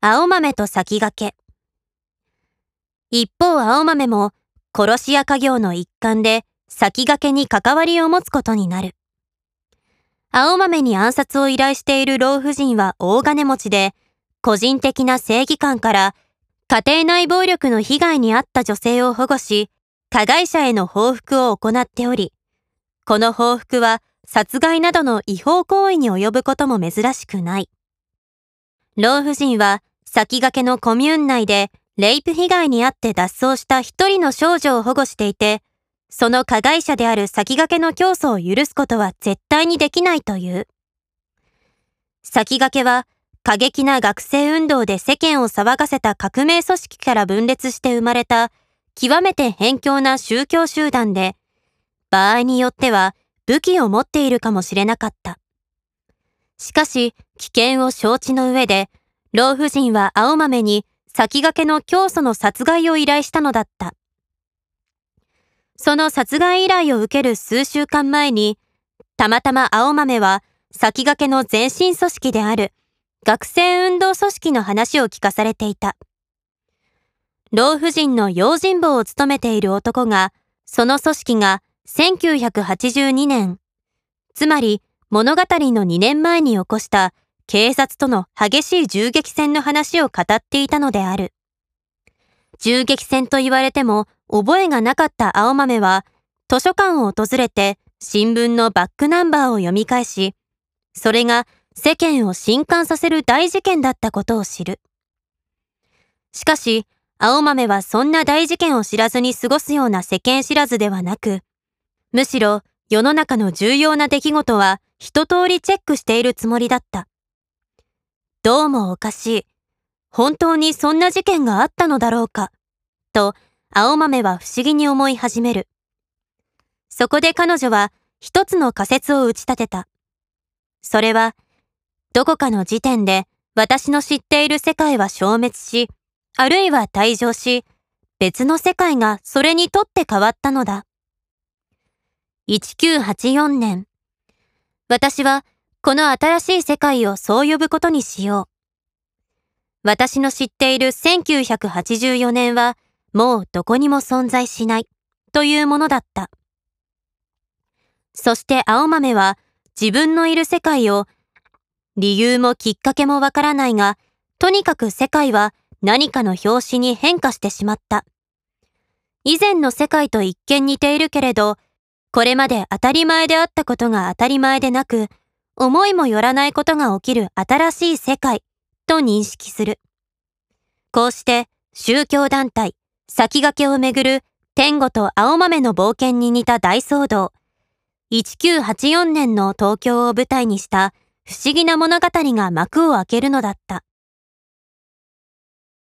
青豆と先駆け。一方青豆も殺し屋家業の一環で先駆けに関わりを持つことになる。青豆に暗殺を依頼している老婦人は大金持ちで、個人的な正義感から家庭内暴力の被害に遭った女性を保護し、加害者への報復を行っており、この報復は殺害などの違法行為に及ぶことも珍しくない。老婦人は先駆けのコミューン内でレイプ被害に遭って脱走した一人の少女を保護していて、その加害者である先駆けの教祖を許すことは絶対にできないという。先駆けは過激な学生運動で世間を騒がせた革命組織から分裂して生まれた極めて偏境な宗教集団で、場合によっては武器を持っているかもしれなかった。しかし、危険を承知の上で、老婦人は青豆に先駆けの教祖の殺害を依頼したのだった。その殺害依頼を受ける数週間前に、たまたま青豆は先駆けの前身組織である学生運動組織の話を聞かされていた。老婦人の用心棒を務めている男が、その組織が1982年、つまり物語の2年前に起こした警察との激しい銃撃戦の話を語っていたのである。銃撃戦と言われても覚えがなかった青豆は図書館を訪れて新聞のバックナンバーを読み返し、それが世間を震撼させる大事件だったことを知る。しかし、青豆はそんな大事件を知らずに過ごすような世間知らずではなく、むしろ世の中の重要な出来事は一通りチェックしているつもりだった。どうもおかしい。本当にそんな事件があったのだろうか。と、青豆は不思議に思い始める。そこで彼女は一つの仮説を打ち立てた。それは、どこかの時点で私の知っている世界は消滅し、あるいは退場し、別の世界がそれにとって変わったのだ。1984年。私はこの新しい世界をそう呼ぶことにしよう。私の知っている1984年はもうどこにも存在しないというものだった。そして青豆は自分のいる世界を理由もきっかけもわからないが、とにかく世界は何かの拍子に変化してしまった。以前の世界と一見似ているけれど、これまで当たり前であったことが当たり前でなく、思いもよらないことが起きる新しい世界と認識する。こうして宗教団体、先駆けをめぐる天狗と青豆の冒険に似た大騒動、1984年の東京を舞台にした不思議な物語が幕を開けるのだった。